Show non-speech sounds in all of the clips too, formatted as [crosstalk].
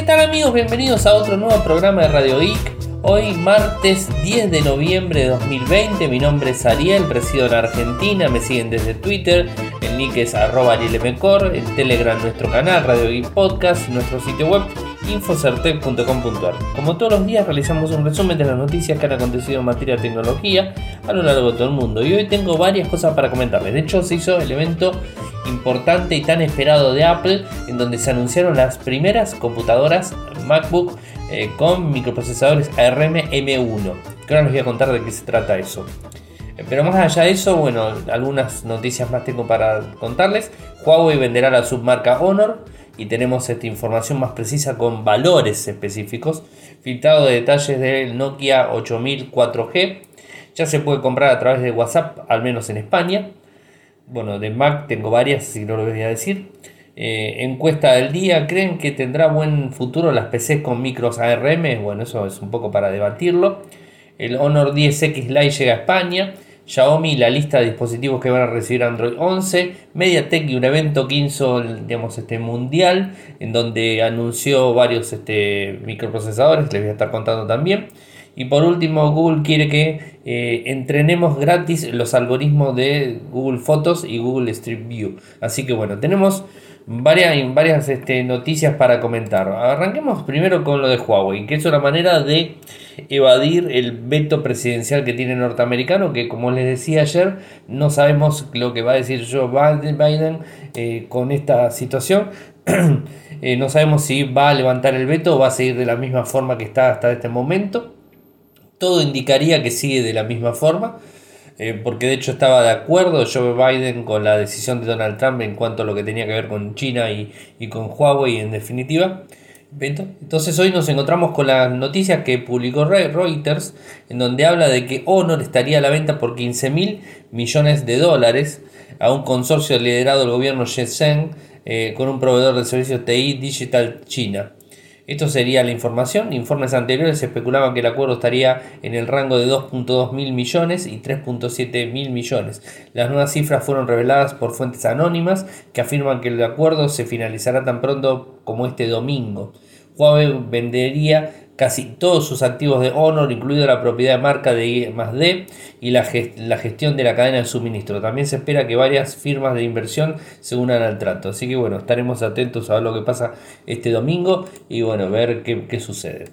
¿Qué tal amigos? Bienvenidos a otro nuevo programa de Radio Geek. Hoy martes 10 de noviembre de 2020, mi nombre es Ariel, presido en Argentina, me siguen desde Twitter, el nick es arroba arielmcor, en Telegram nuestro canal, Radio Geek Podcast, nuestro sitio web infocertec.com.ar. Como todos los días realizamos un resumen de las noticias que han acontecido en materia de tecnología a lo largo de todo el mundo y hoy tengo varias cosas para comentarles. De hecho se hizo el evento importante y tan esperado de Apple en donde se anunciaron las primeras computadoras MacBook eh, con microprocesadores ARM M1. Que ahora les voy a contar de qué se trata eso. Eh, pero más allá de eso, bueno, algunas noticias más tengo para contarles. Huawei venderá la submarca Honor y tenemos esta información más precisa con valores específicos. Filtrado de detalles del Nokia 8000 4G. Ya se puede comprar a través de WhatsApp, al menos en España. Bueno, de Mac tengo varias, que no lo voy a decir. Eh, encuesta del día, ¿creen que tendrá buen futuro las PCs con micros ARM? Bueno, eso es un poco para debatirlo. El Honor 10X Lite llega a España. Xiaomi la lista de dispositivos que van a recibir Android 11, MediaTek y un evento que hizo digamos, este mundial en donde anunció varios este, microprocesadores, les voy a estar contando también. Y por último, Google quiere que eh, entrenemos gratis los algoritmos de Google Fotos y Google Street View. Así que bueno, tenemos varias, varias este, noticias para comentar. Arranquemos primero con lo de Huawei, que es una manera de evadir el veto presidencial que tiene norteamericano, que como les decía ayer, no sabemos lo que va a decir Joe Biden eh, con esta situación. [clears throat] Eh, no sabemos si va a levantar el veto o va a seguir de la misma forma que está hasta este momento. Todo indicaría que sigue de la misma forma. Eh, porque de hecho estaba de acuerdo Joe Biden con la decisión de Donald Trump en cuanto a lo que tenía que ver con China y, y con Huawei en definitiva. Entonces hoy nos encontramos con la noticia que publicó Reuters, en donde habla de que Honor estaría a la venta por 15 mil millones de dólares a un consorcio liderado del gobierno Shenzhen eh, con un proveedor de servicios TI Digital China. Esto sería la información. Informes anteriores especulaban que el acuerdo estaría en el rango de 2.2 mil millones y 3.7 mil millones. Las nuevas cifras fueron reveladas por fuentes anónimas que afirman que el acuerdo se finalizará tan pronto como este domingo. Huawei vendería casi todos sus activos de Honor, incluida la propiedad de marca de I+D y la, gestión de la cadena de suministro. También se espera que varias firmas de inversión se unan al trato. Así que bueno, estaremos atentos a ver lo que pasa este domingo y bueno, ver qué, qué sucede.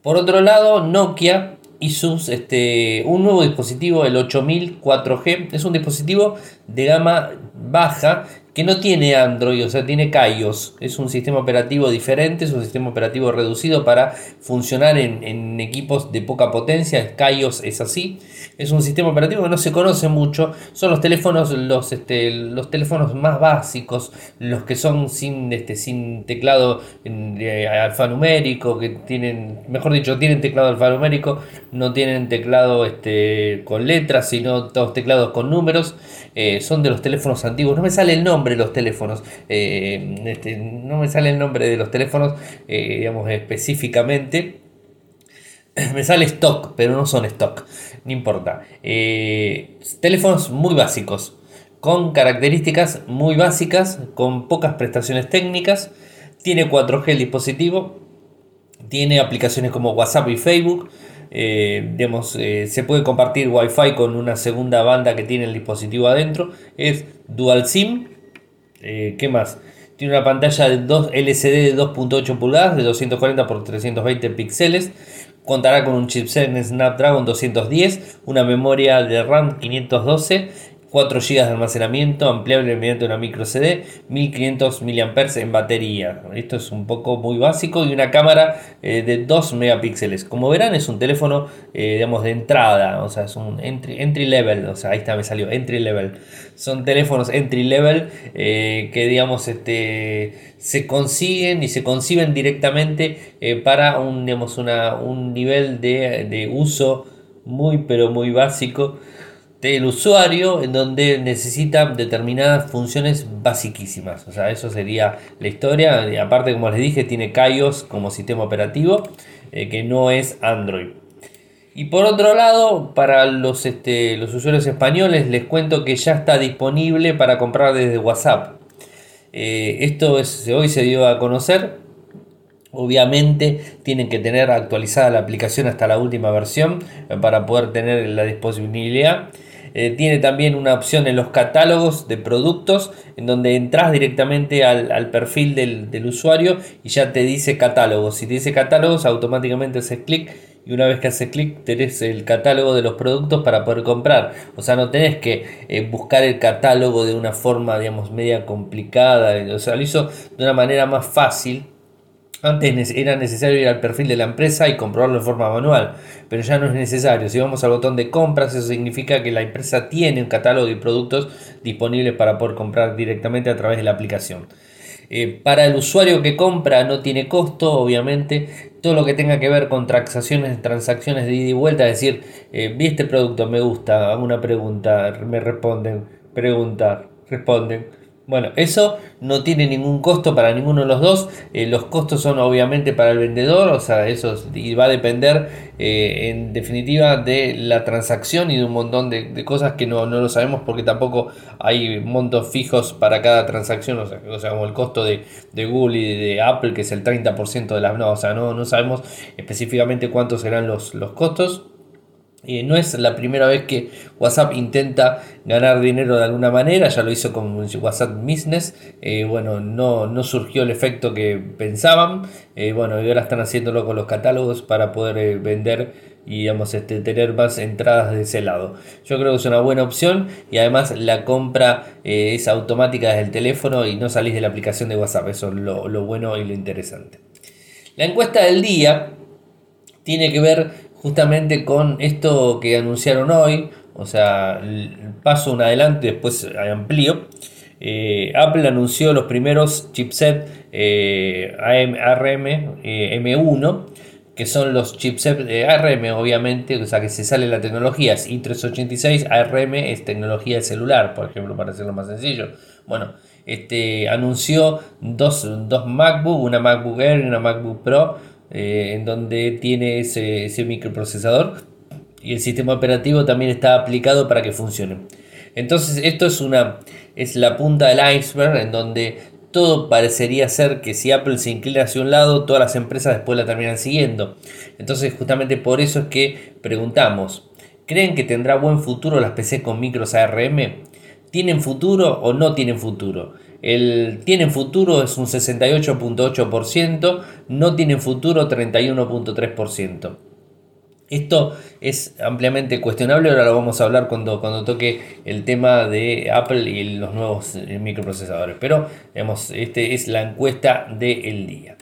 Por otro lado, Nokia hizo este, un nuevo dispositivo, el 8000 4G. Es un dispositivo de gama baja que no tiene Android, o sea, tiene Kaios. Es un sistema operativo diferente, es un sistema operativo reducido para funcionar en, equipos de poca potencia. Kaios es así. Es un sistema operativo que no se conoce mucho. Son los teléfonos, los, este, los teléfonos más básicos, los que son sin, este, sin teclado alfanumérico, que tienen, mejor dicho, tienen teclado alfanumérico, no tienen teclado este, con letras, sino todos teclados con números. Eh, son de los teléfonos antiguos. No me sale el nombre de los teléfonos. Eh, este, no me sale el nombre de los teléfonos, eh, digamos, específicamente. [clears throat] Me sale stock, pero no son stock. No importa. teléfonos muy básicos. Con características muy básicas. Con pocas prestaciones técnicas. Tiene 4G el dispositivo. Tiene aplicaciones como WhatsApp y Facebook. Eh, digamos, eh, se puede compartir Wi-Fi con una segunda banda que tiene el dispositivo adentro. Es Dual SIM. Eh, ¿Qué más? Tiene una pantalla de 2 LCD de 2.8 pulgadas de 240 x 320 píxeles. Contará con un chipset Snapdragon 210, una memoria de RAM 512 4 GB de almacenamiento ampliable mediante una micro CD, 1500 mAh en batería. Esto es un poco muy básico y una cámara eh, de 2 megapíxeles. Como verán es un teléfono eh, digamos de entrada, o sea, es un entry, level, o sea, ahí está me salió entry level. Son teléfonos entry level eh, que digamos este se consiguen y se conciben directamente para un digamos una, un nivel de, de uso muy pero muy básico del usuario en donde necesita determinadas funciones basiquísimas. O sea, eso sería la historia. Y aparte, como les dije, tiene Kaios como sistema operativo, eh, que no es Android. Y por otro lado, para los, este, los usuarios españoles, les cuento que ya está disponible para comprar desde WhatsApp. Eh, esto es, hoy se dio a conocer. Obviamente tienen que tener actualizada la aplicación hasta la última versión eh, para poder tener la disponibilidad. Eh, tiene también una opción en los catálogos de productos en donde entras directamente al, perfil del, usuario y ya te dice catálogos. Si te dice catálogos, automáticamente haces clic y una vez que haces clic tenés el catálogo de los productos para poder comprar. O sea, no tenés que eh, buscar el catálogo de una forma, digamos, media complicada. O sea, lo hizo de una manera más fácil. Antes era necesario ir al perfil de la empresa y comprobarlo de forma manual, pero ya no es necesario. Si vamos al botón de compras, eso significa que la empresa tiene un catálogo de productos disponibles para poder comprar directamente a través de la aplicación. Eh, para el usuario que compra no tiene costo, obviamente. Todo lo que tenga que ver con transacciones, transacciones de ida y vuelta, es decir, eh, vi este producto, me gusta, hago una pregunta, me responden, preguntar, responden bueno, eso no tiene ningún costo para ninguno de los dos. Eh, los costos son obviamente para el vendedor, o sea, eso y va a depender eh, en definitiva de la transacción y de un montón de, cosas que no, lo sabemos porque tampoco hay montos fijos para cada transacción, o sea, como el costo de, Google y de, Apple, que es el 30% de las... No, o sea, no, no sabemos específicamente cuántos serán los, los costos no es la primera vez que WhatsApp intenta ganar dinero de alguna manera, ya lo hizo con WhatsApp Business, eh, bueno, no, no, surgió el efecto que pensaban, eh, bueno, y ahora están haciéndolo con los catálogos para poder eh, vender y digamos, este, tener más entradas de ese lado. Yo creo que es una buena opción y además la compra es automática desde el teléfono y no salís de la aplicación de WhatsApp, eso es lo, lo bueno y lo interesante. La encuesta del día tiene que ver justamente con esto que anunciaron hoy, o sea, paso un adelante, después amplío. Eh, Apple anunció los primeros chipset eh, ARM eh, M1, que son los chipsets de ARM, obviamente, o sea que se sale la tecnología, es i386, ARM es tecnología celular, por ejemplo, para hacerlo más sencillo. Bueno, este anunció dos, dos MacBook, una MacBook Air y una MacBook Pro eh, en donde tiene ese, microprocesador y el sistema operativo también está aplicado para que funcione. Entonces esto es una es la punta del iceberg en donde todo parecería ser que si Apple se inclina hacia un lado, todas las empresas después la terminan siguiendo. Entonces justamente por eso es que preguntamos, ¿creen que tendrá buen futuro las PC con micros ARM? ¿Tienen futuro o no tienen futuro? El tienen futuro es un 68.8%, no tienen futuro 31.3%. Esto es ampliamente cuestionable, ahora lo vamos a hablar cuando, cuando toque el tema de Apple y los nuevos eh, microprocesadores. Pero, digamos, este es la encuesta del día.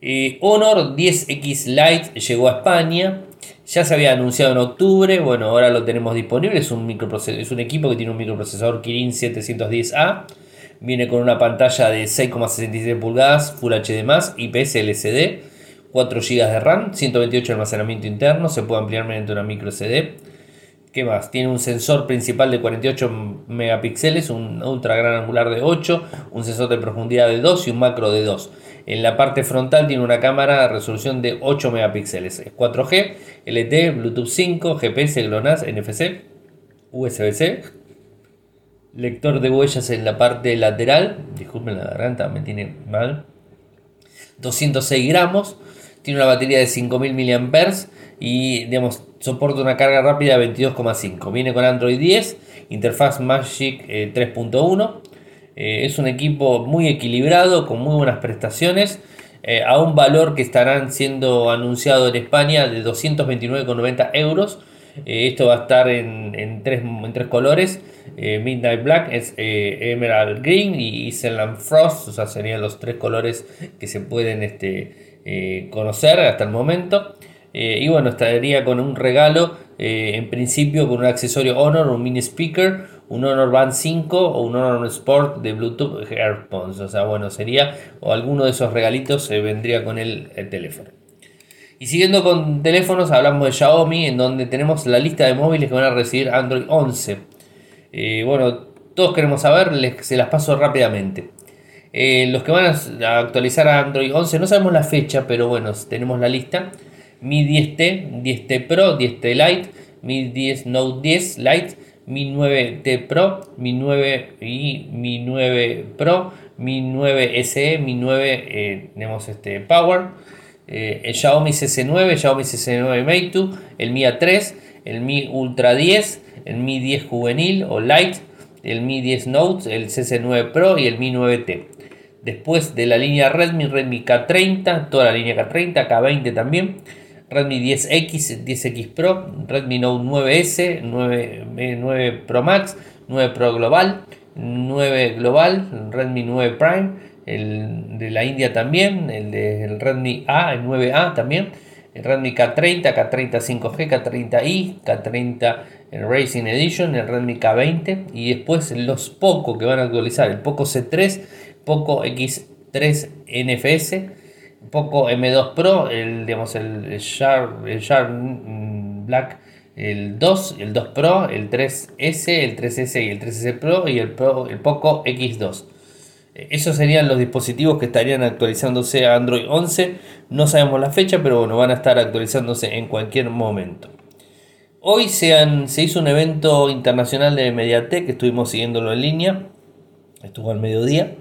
Eh, Honor 10X Lite llegó a España. Ya se había anunciado en octubre, bueno, ahora lo tenemos disponible. Es un, es un equipo que tiene un microprocesador Kirin 710A Viene con una pantalla de 6,67 pulgadas, Full HD+, IPS LCD, 4 GB de RAM, 128 de almacenamiento interno, se puede ampliar mediante una micro SD. ¿Qué más? Tiene un sensor principal de 48 megapíxeles, un ultra gran angular de 8, un sensor de profundidad de 2 y un macro de 2. En la parte frontal tiene una cámara de resolución de 8 megapíxeles. Es 4G, LTE, Bluetooth 5, GPS, GLONASS, NFC, USB-C lector de huellas en la parte lateral, disculpen la garganta, me tiene mal, 206 gramos, tiene una batería de 5000 mAh y digamos, soporta una carga rápida de 22,5. Viene con Android 10, interfaz Magic 3.1. Eh, eh, es un equipo muy equilibrado, con muy buenas prestaciones, eh, a un valor que estarán siendo anunciado en España de 229,90 euros. Esto va a estar en, tres, en tres colores eh, Midnight Black es eh, Emerald Green y Island Frost, o sea, serían los tres colores que se pueden este, eh, conocer hasta el momento. y bueno, estaría con un regalo, en principio con un accesorio Honor, un mini speaker, un Honor Band 5 o un Honor Sport de Bluetooth AirPods. O sea, bueno, sería, o alguno de esos regalitos vendría con el, el teléfono. Y siguiendo con teléfonos, hablamos de Xiaomi, en donde tenemos la lista de móviles que van a recibir Android 11. Eh, bueno, todos queremos saber, se las paso rápidamente. Eh, los que van a actualizar a Android 11, no sabemos la fecha, pero bueno, tenemos la lista. Mi 10T, 10T Pro, 10T Lite, Mi 10 Note 10 Lite, Mi 9T Pro, Mi 9 y Mi 9 Pro, Mi 9 SE, Mi 9 eh, tenemos este Power, eh, el Xiaomi CC9, Xiaomi CC9 Mate el Mi A3, el Mi Ultra 10, el Mi 10 Juvenil o Lite, el Mi 10 Note, el CC9 Pro y el Mi 9T. Después de la línea Redmi, Redmi K30, toda la línea K30, K20 también. Redmi 10X, 10X Pro, Redmi Note 9S, 9, 9 Pro Max, 9 Pro Global, 9 Global, Redmi 9 Prime, el de la India también, el de Redmi A, el 9A también, el Redmi K30, K30 5G, K30i, K30 Racing Edition, el Redmi K20 y después los Poco que van a actualizar, el Poco C3 Poco X3 NFS, Poco M2 Pro, el, digamos, el Sharp, el Sharp mm, Black, el 2, el 2 Pro, el 3S, el 3S y el 3S Pro y el, Pro, el Poco X2. Esos serían los dispositivos que estarían actualizándose a Android 11. No sabemos la fecha, pero bueno, van a estar actualizándose en cualquier momento. Hoy se, hizo un evento internacional de Mediatek, estuvimos siguiéndolo en línea, estuvo al mediodía.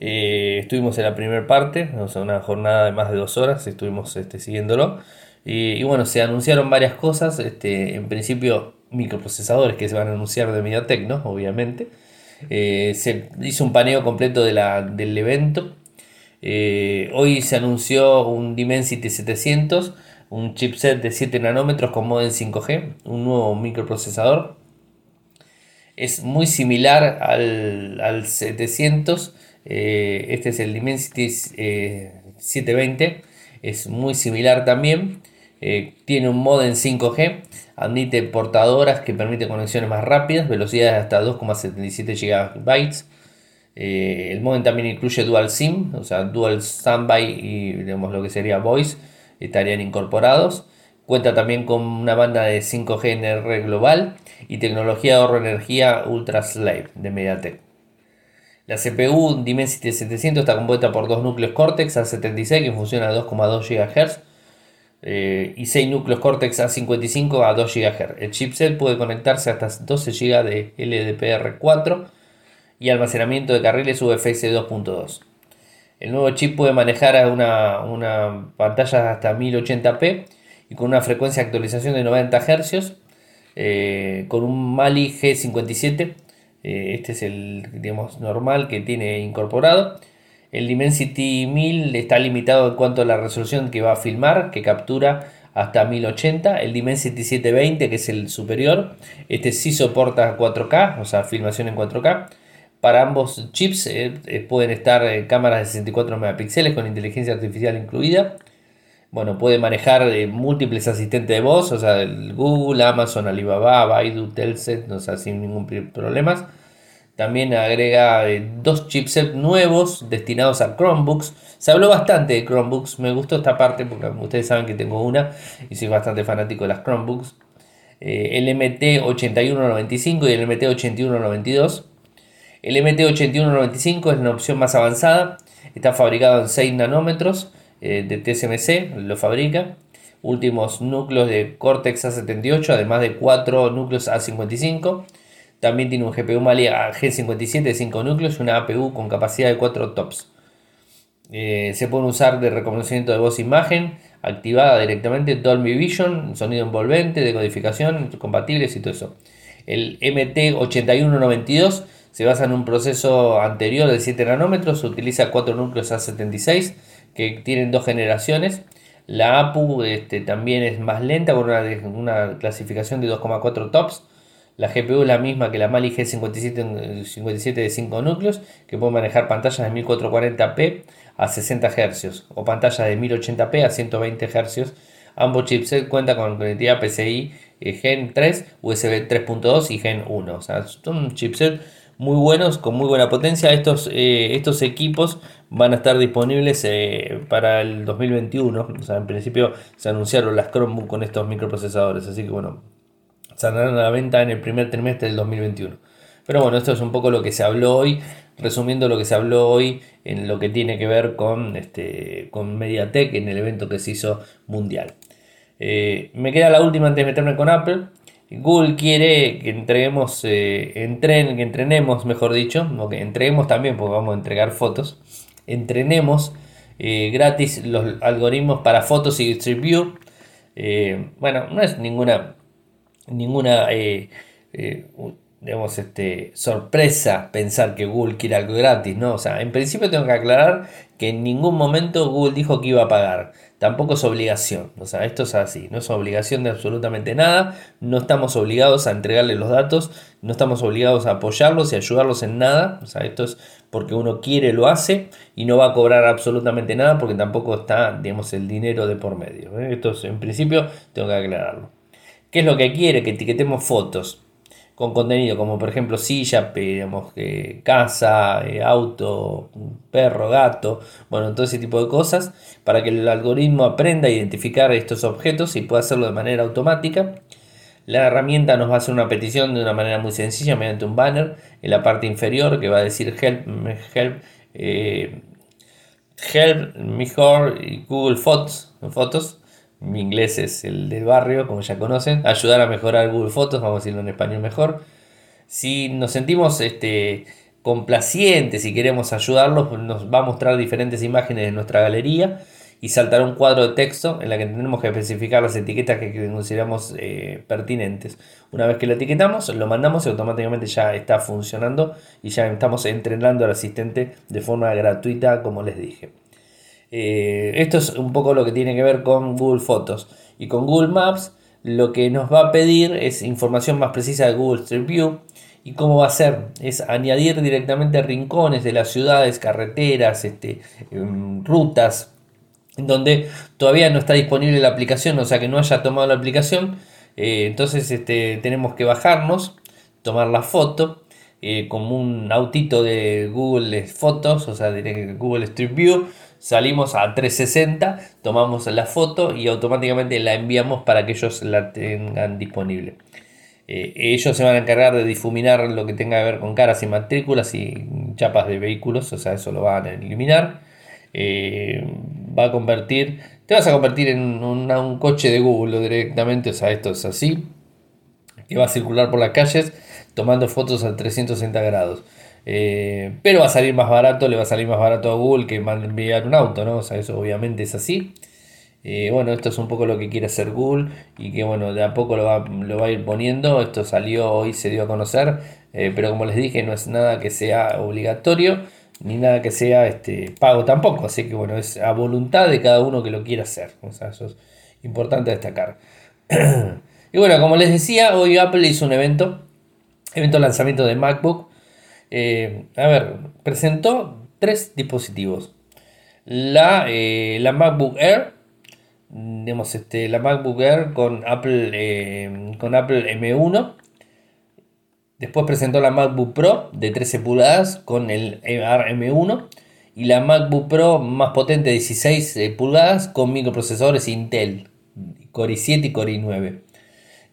Eh, estuvimos en la primera parte, o sea, una jornada de más de dos horas, estuvimos este, siguiéndolo. Y, bueno, se anunciaron varias cosas, este, en principio microprocesadores que se van a anunciar de MediaTek, ¿no? Obviamente. Eh, se hizo un paneo completo de la, del evento. Eh, hoy se anunció un Dimensity 700, un chipset de 7 nanómetros con modem 5G, un nuevo microprocesador. Es muy similar al, al 700 eh, este es el Dimensity 720. Eh, es muy similar también. Tiene un modem 5G. Admite portadoras que permite conexiones más rápidas. Velocidades hasta 2,77 GB. el modem también incluye Dual SIM. O sea, Dual Standby y digamos, lo que sería Voice. Estarían incorporados. Cuenta también con una banda de 5G NR global y tecnología de ahorro energía Ultra Slave de MediaTek. La CPU Dimensity 700 está compuesta por dos núcleos Cortex A76 que funcionan a 2,2 GHz eh, y 6 núcleos Cortex A55 a 2 GHz. El chipset puede conectarse hasta 12 GB de LDPR4 y almacenamiento de carriles UFS 2.2. El nuevo chip puede manejar una, una pantalla hasta 1080p y con una frecuencia de actualización de 90 Hz eh, con un Mali G57 eh, este es el digamos, normal que tiene incorporado. El Dimensity 1000 está limitado en cuanto a la resolución que va a filmar, que captura hasta 1080. El Dimensity 720, que es el superior, este sí soporta 4K, o sea, filmación en 4K. Para ambos chips eh, eh, pueden estar cámaras de 64 megapíxeles con inteligencia artificial incluida. Bueno, puede manejar múltiples asistentes de voz, o sea, Google, Amazon, Alibaba, Baidu, Telset, o sea, sin ningún problema. También agrega eh, dos chipsets nuevos destinados a Chromebooks. Se habló bastante de Chromebooks. Me gustó esta parte porque ustedes saben que tengo una y soy bastante fanático de las Chromebooks. Eh, el MT8195 y el MT8192. El MT8195 es una opción más avanzada. Está fabricado en 6 nanómetros eh, de TSMC. Lo fabrica. Últimos núcleos de Cortex A78, además de 4 núcleos A55 también tiene un GPU Mali G57 de 5 núcleos y una APU con capacidad de 4 tops. Eh, se puede usar de reconocimiento de voz e imagen, activada directamente Dolby Vision, sonido envolvente, decodificación, compatibles y todo eso. El MT8192 se basa en un proceso anterior de 7 nanómetros, utiliza 4 núcleos A76 que tienen dos generaciones. La APU este, también es más lenta con una clasificación de 2,4 tops la GPU es la misma que la Mali G57 57 de 5 núcleos, que puede manejar pantallas de 1440p a 60 Hz o pantallas de 1080p a 120 Hz. Ambos chipsets cuentan con conectividad PCI eh, Gen 3, USB 3.2 y Gen 1. O sea, son chipsets muy buenos, con muy buena potencia. Estos, eh, estos equipos van a estar disponibles eh, para el 2021. O sea, en principio se anunciaron las Chromebook con estos microprocesadores. Así que bueno, saldrán a la venta en el primer trimestre del 2021. Pero bueno, esto es un poco lo que se habló hoy, resumiendo lo que se habló hoy en lo que tiene que ver con, este, con Mediatek en el evento que se hizo mundial. Eh, me queda la última antes de meterme con Apple. Google quiere que entreguemos, eh, entren, que entrenemos, mejor dicho, o que entreguemos también, porque vamos a entregar fotos, entrenemos eh, gratis los algoritmos para fotos y Street View. Bueno, no es ninguna, ninguna digamos, este, sorpresa pensar que Google quiere algo gratis, ¿no? O sea, en principio tengo que aclarar que en ningún momento Google dijo que iba a pagar. Tampoco es obligación. O sea, esto es así. No es obligación de absolutamente nada. No estamos obligados a entregarle los datos. No estamos obligados a apoyarlos y ayudarlos en nada. O sea, esto es porque uno quiere, lo hace y no va a cobrar absolutamente nada porque tampoco está, digamos, el dinero de por medio. ¿eh? Esto es, en principio tengo que aclararlo. ¿Qué es lo que quiere? Que etiquetemos fotos con contenido como por ejemplo silla, digamos, casa, eh, auto, perro, gato, bueno, todo ese tipo de cosas, para que el algoritmo aprenda a identificar estos objetos y pueda hacerlo de manera automática. La herramienta nos va a hacer una petición de una manera muy sencilla mediante un banner en la parte inferior que va a decir help, help, eh, help mejor Google Fotos, fotos mi inglés es el del barrio, como ya conocen, ayudar a mejorar Google Fotos, vamos a decirlo en español mejor. Si nos sentimos este, complacientes y queremos ayudarlos, nos va a mostrar diferentes imágenes de nuestra galería y saltará un cuadro de texto en la que tenemos que especificar las etiquetas que consideramos eh, pertinentes. Una vez que lo etiquetamos, lo mandamos y automáticamente ya está funcionando y ya estamos entrenando al asistente de forma gratuita, como les dije. Eh, esto es un poco lo que tiene que ver con Google Fotos. Y con Google Maps lo que nos va a pedir es información más precisa de Google Street View. ¿Y cómo va a ser? Es añadir directamente rincones de las ciudades, carreteras, este, em, rutas, donde todavía no está disponible la aplicación, o sea que no haya tomado la aplicación. Eh, entonces este, tenemos que bajarnos, tomar la foto, eh, como un autito de Google Fotos, o sea, de Google Street View, salimos a 360, tomamos la foto y automáticamente la enviamos para que ellos la tengan disponible. Eh, ellos se van a encargar de difuminar lo que tenga que ver con caras y matrículas y chapas de vehículos, o sea, eso lo van a eliminar. Eh, va a convertir, te vas a convertir en un coche de Google directamente, o sea, esto es así, que va a circular por las calles tomando fotos a 360 grados. Eh, pero va a salir más barato, le va a salir más barato a Google que enviar un auto, ¿no? O sea, eso obviamente es así. Eh, bueno, esto es un poco lo que quiere hacer Google y que bueno, de a poco lo va, lo va a ir poniendo. Esto salió hoy, se dio a conocer, eh, pero como les dije, no es nada que sea obligatorio ni nada que sea este, pago tampoco. Así que bueno, es a voluntad de cada uno que lo quiera hacer. O sea, eso es importante destacar. [clears throat] y bueno, como les decía, hoy Apple hizo un evento, evento de lanzamiento de MacBook. Eh, a ver, presentó tres dispositivos. La, eh, la MacBook Air, digamos, este, la MacBook Air con Apple, eh, con Apple M1. Después presentó la MacBook Pro de 13 pulgadas con el M1 y la MacBook Pro más potente de 16 pulgadas con microprocesadores Intel, Core i7 y Core i9.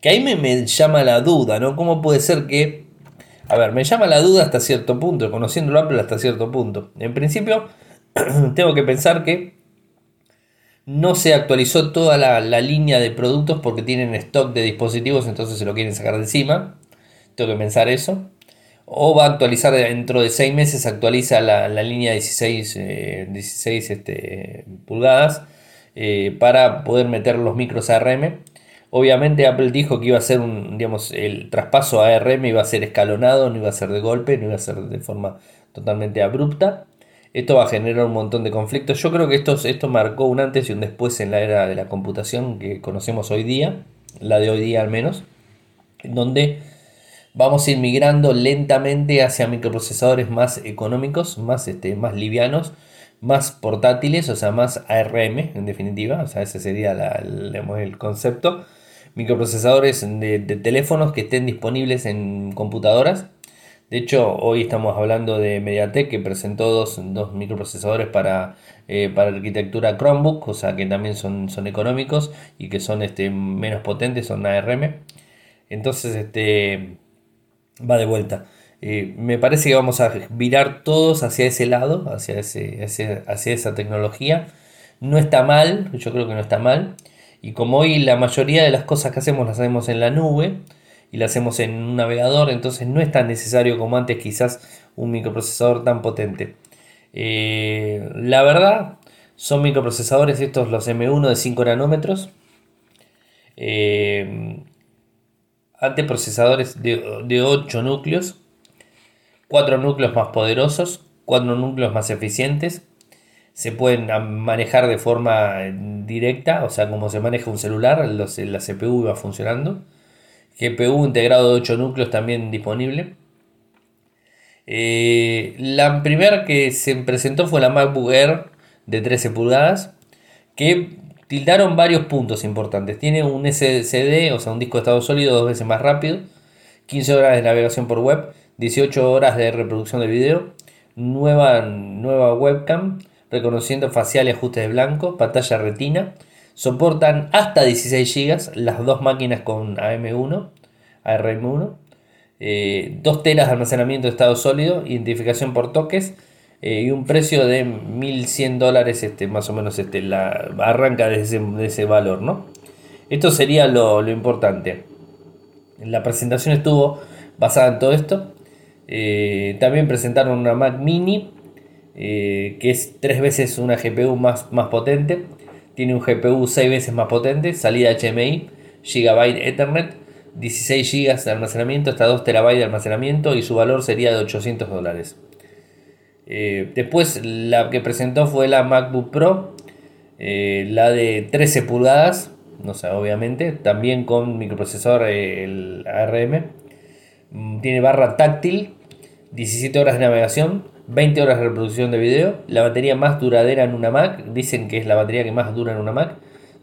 Que ahí me, me llama la duda, ¿no? ¿Cómo puede ser que a ver, me llama la duda hasta cierto punto, conociendo Apple hasta cierto punto. En principio, [clears throat] tengo que pensar que no se actualizó toda la, línea de productos porque tienen stock de dispositivos, entonces se lo quieren sacar de encima. Tengo que pensar eso. O va a actualizar dentro de 6 meses, actualiza la, línea 16, 16 eh, este, pulgadas eh, para poder meter los micros ARM Obviamente Apple dijo que iba a ser un, digamos, el traspaso a ARM iba a ser escalonado, no iba a ser de golpe, no iba a ser de forma totalmente abrupta. Esto va a generar un montón de conflictos. Yo creo que esto, esto marcó un antes y un después en la era de la computación que conocemos hoy día, la de hoy día al menos, en donde vamos a ir migrando lentamente hacia microprocesadores más económicos, más, este, más livianos, más portátiles, o sea, más ARM en definitiva, o sea, ese sería el concepto microprocesadores de, teléfonos que estén disponibles en computadoras. De hecho, hoy estamos hablando de MediaTek que presentó dos, microprocesadores para, eh, para arquitectura Chromebook, o sea que también son, son económicos y que son este, menos potentes, son ARM. Entonces, este, va de vuelta. Eh, me parece que vamos a virar todos hacia ese lado, hacia, ese, hacia esa tecnología. No está mal, yo creo que no está mal. Y como hoy la mayoría de las cosas que hacemos las hacemos en la nube, y la hacemos en un navegador, entonces no es tan necesario como antes quizás un microprocesador tan potente. Eh, la verdad, son microprocesadores estos los M1 de 5 nanómetros. Eh, procesadores de, de 8 núcleos, 4 núcleos más poderosos, 4 núcleos más eficientes. Se pueden manejar de forma directa, o sea, como se maneja un celular, la CPU va funcionando. GPU integrado de 8 núcleos también disponible. Eh, la primera que se presentó fue la MacBook Air de 13 pulgadas, que tildaron varios puntos importantes. Tiene un SSD, o sea, un disco de estado sólido dos veces más rápido, 15 horas de navegación por web, 18 horas de reproducción de video, nueva, nueva webcam, reconociendo facial y ajustes de blanco, pantalla retina, soportan hasta 16 GB las dos máquinas con AM1, ARM1, eh, dos telas de almacenamiento de estado sólido, identificación por toques eh, y un precio de 1100 dólares, este, más o menos este, la, arranca de ese, valor. ¿no? Esto sería lo, importante. La presentación estuvo basada en todo esto. Eh, también presentaron una Mac Mini, que es tres veces una GPU más, más potente. Tiene un GPU 6 veces más potente, salida HMI, Gigabyte Ethernet, 16 GB de almacenamiento hasta 2 TB de almacenamiento y su valor sería de 800 dólares. Eh, después la que presentó fue la MacBook Pro, eh, la de 13 pulgadas, no sé, obviamente, también con microprocesador el ARM. Mm, tiene barra táctil, 17 horas de navegación, 20 horas de reproducción de video, la batería más duradera en una Mac, dicen que es la batería que más dura en una Mac,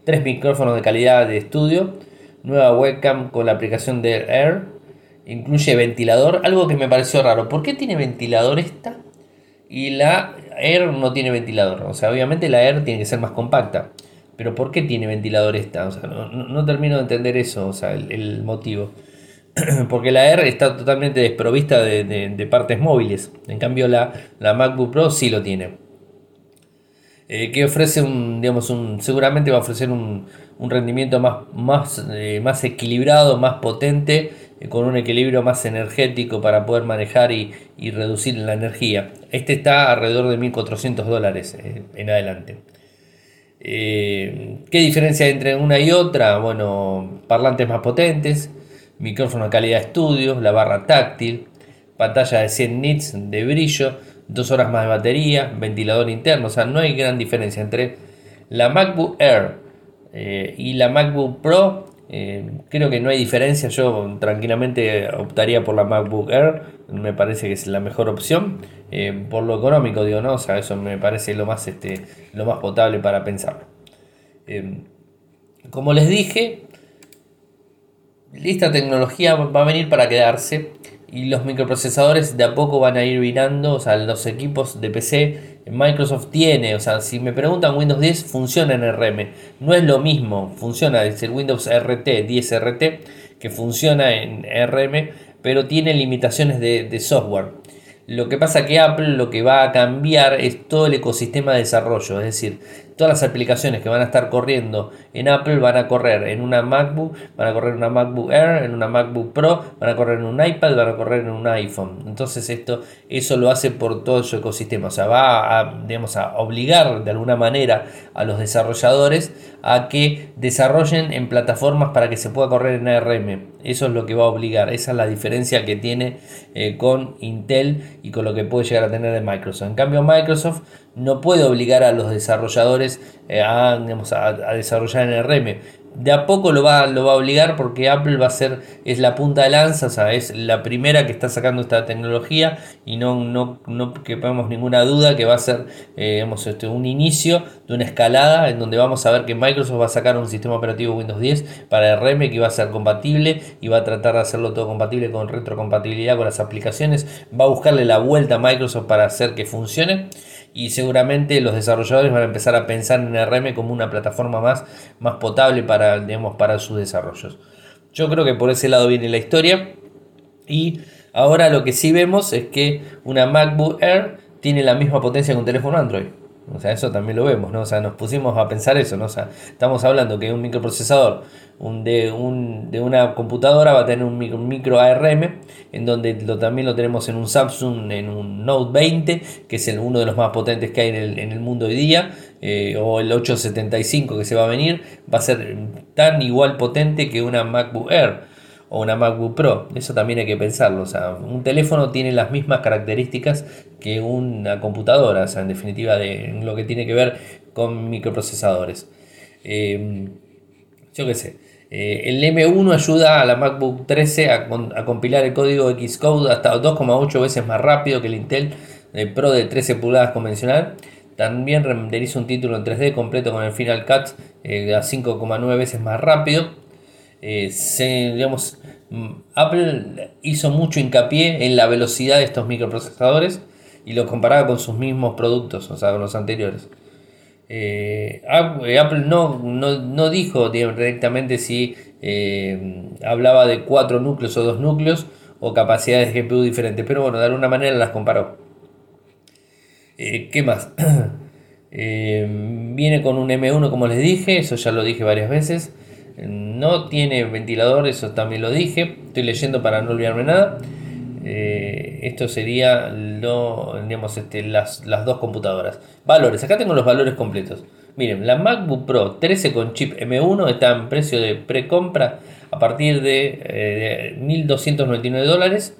3 micrófonos de calidad de estudio, nueva webcam con la aplicación de Air, incluye ventilador, algo que me pareció raro, ¿por qué tiene ventilador esta? Y la Air no tiene ventilador, o sea, obviamente la Air tiene que ser más compacta, pero ¿por qué tiene ventilador esta? O sea, no, termino de entender eso, o sea, el motivo. [clears throat] porque la R está totalmente desprovista de, partes móviles. En cambio, la, la, MacBook Pro sí lo tiene. Eh, que ofrece un, digamos, un, seguramente va a ofrecer un, rendimiento más, más, eh, más equilibrado, más potente, eh, con un equilibrio más energético para poder manejar y, y reducir la energía. Este está alrededor de 1.400 dólares en adelante. ¿Qué diferencia entre una y otra? Bueno, parlantes más potentes, micrófono calidad estudio, la barra táctil, pantalla de 100 nits de brillo, 2 horas más de batería, ventilador interno, o sea, no hay gran diferencia entre la MacBook Air eh, y la MacBook Pro. Eh, creo que no hay diferencia, yo tranquilamente optaría por la MacBook Air, me parece que es la mejor opción, eh, por lo económico digo, ¿no? O sea, eso me parece lo más, este, lo más potable para pensarlo. como les dije, esta tecnología va a venir para quedarse y los microprocesadores de a poco van a ir virando, o sea, los equipos de PC Microsoft tiene, o sea, si me preguntan Windows 10 funciona en RM, no es lo mismo, funciona, es el Windows RT, 10 RT, que funciona en RM, pero tiene limitaciones de, de software. Lo que pasa que Apple lo que va a cambiar es todo el ecosistema de desarrollo, es decir, todas las aplicaciones que van a estar corriendo en Apple van a correr en una MacBook, van a correr en una MacBook Air, en una MacBook Pro, van a correr en un iPad, van a correr en un iPhone. Entonces esto, eso lo hace por todo su ecosistema. O sea, va digamos, a obligar de alguna manera a los desarrolladores a que desarrollen en plataformas para que se pueda correr en ARM. Eso es lo que va a obligar. Esa es la diferencia que tiene eh, con Intel y con lo que puede llegar a tener de Microsoft. En cambio, Microsoft no puede obligar a los desarrolladores eh, a, a, desarrollar en RM de a poco lo va, lo va a obligar porque Apple va a ser, es la punta de lanza, o sea, es la primera que está sacando esta tecnología y no, no, no quepamos ninguna duda que va a ser eh, este, un inicio de una escalada en donde vamos a ver que Microsoft va a sacar un sistema operativo Windows 10 para RM que va a ser compatible y va a tratar de hacerlo todo compatible con retrocompatibilidad con las aplicaciones, va a buscarle la vuelta a Microsoft para hacer que funcione y seguramente los desarrolladores van a empezar a pensar en RM como una plataforma más, más potable para, digamos, para sus desarrollos. Yo creo que por ese lado viene la historia y ahora lo que sí vemos es que una MacBook Air tiene la misma potencia que un teléfono Android. O sea, eso también lo vemos, ¿no? O sea, nos pusimos a pensar eso, ¿no? O sea, estamos hablando que un microprocesador un, de, un, de una computadora va a tener un micro, ARM, en donde lo, también lo tenemos en un Samsung, en un Note 20, que es el, uno de los más potentes que hay en el, en el mundo hoy día, eh, o el 875 que se va a venir, va a ser tan igual potente que una MacBook Air o una MacBook Pro. Eso también hay que pensarlo. O sea, un teléfono tiene las mismas características que una computadora, o sea, en definitiva, de lo que tiene que ver con microprocesadores. Em, yo qué sé. Eh, el M1 ayuda a la MacBook 13 a, compilar el código Xcode hasta 2,8 veces más rápido que el Intel Pro de 13 pulgadas convencional. También renderiza un título en 3D completo con el Final Cut eh, a 5,9 veces más rápido. Eh, mm, Apple hizo mucho hincapié en la velocidad de estos microprocesadores y lo comparaba con sus mismos productos, o sea, con los anteriores. Eh, Apple no, no, dijo directamente si hablaba de cuatro núcleos o dos núcleos o capacidades de GPU diferentes, pero bueno, de alguna manera las comparó. Eh, ¿Qué más? [clears throat] Eh, viene con un M1 como les dije, eso ya lo dije varias veces. No tiene ventilador, eso también lo dije. Estoy leyendo para no olvidarme nada. Eh, esto sería lo, digamos, este, las, dos computadoras. Valores, acá tengo los valores completos. Miren, la MacBook Pro 13 con chip M1 está en precio de precompra a partir de, de 1.299 dólares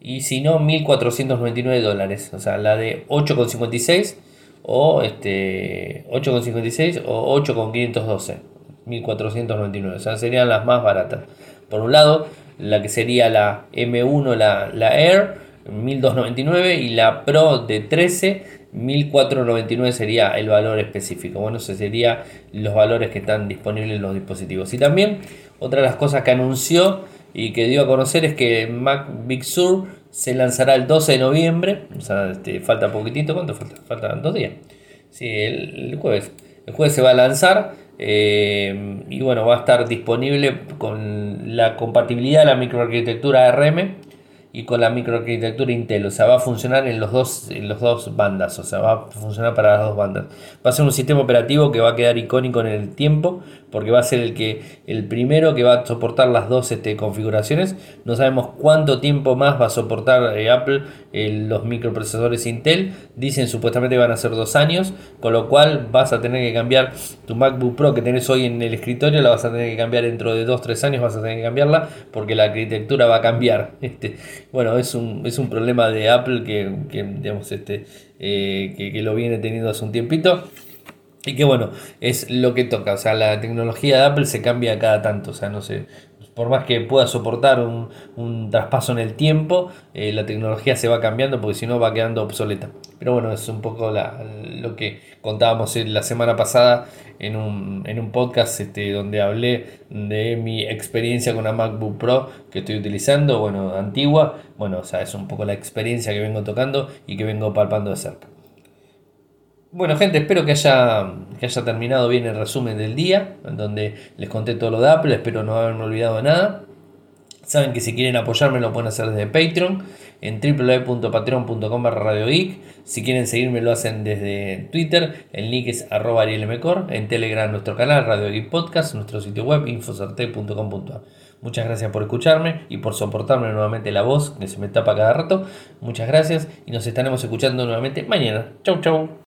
y si no 1499 dólares. O sea, la de 8,56 o este 8,56 o 8,512. 1499. O sea, serían las más baratas. Por un lado, la que sería la M1, la, la Air, 1299 y la Pro de 13 1499 sería el valor específico. Bueno, esos serían los valores que están disponibles en los dispositivos. Y también otra de las cosas que anunció y que dio a conocer es que Mac Big Sur se lanzará el 12 de noviembre, o sea, este, falta poquitito, ¿cuánto falta? Faltan dos días. Sí, el, jueves. El jueves se va a lanzar eh, y bueno, va a estar disponible con la compatibilidad de la microarquitectura ARM y con la microarquitectura Intel, o sea, va a funcionar en los dos en los dos bandas, o sea, va a funcionar para las dos bandas. Va a ser un sistema operativo que va a quedar icónico en el tiempo, porque va a ser el que el primero que va a soportar las dos este, configuraciones. No sabemos cuánto tiempo más va a soportar eh, Apple los microprocesadores Intel. Dicen supuestamente van a ser dos años, con lo cual vas a tener que cambiar tu MacBook Pro que tenés hoy en el escritorio, la vas a tener que cambiar dentro de 2-3 años, vas a tener que cambiarla porque la arquitectura va a cambiar. [laughs] Este, bueno, es un, es un problema de Apple que, digamos, este, eh, que, que lo viene teniendo hace un tiempito. Y que bueno, es lo que toca. O sea, la tecnología de Apple se cambia cada tanto. O sea, no sé, por más que pueda soportar un, traspaso en el tiempo, eh, la tecnología se va cambiando porque si no va quedando obsoleta. Pero bueno, es un poco lo que contábamos la semana pasada en un, en un podcast este, donde hablé de mi experiencia con una MacBook Pro que estoy utilizando, bueno, antigua. Bueno, o sea, es un poco la experiencia que vengo tocando y que vengo palpando de cerca. Bueno, gente, espero que haya, que haya terminado bien el resumen del día, en donde les conté todo lo de Apple, espero no haberme olvidado de nada. Saben que si quieren apoyarme lo pueden hacer desde Patreon, en www.patreon.com barra Si quieren seguirme lo hacen desde Twitter, el link es arroba en Telegram nuestro canal Radio Geek Podcast, nuestro sitio web infosarte.com.ar. Muchas gracias por escucharme y por soportarme nuevamente la voz que se me tapa cada rato. Muchas gracias y nos estaremos escuchando nuevamente mañana. Chau chau.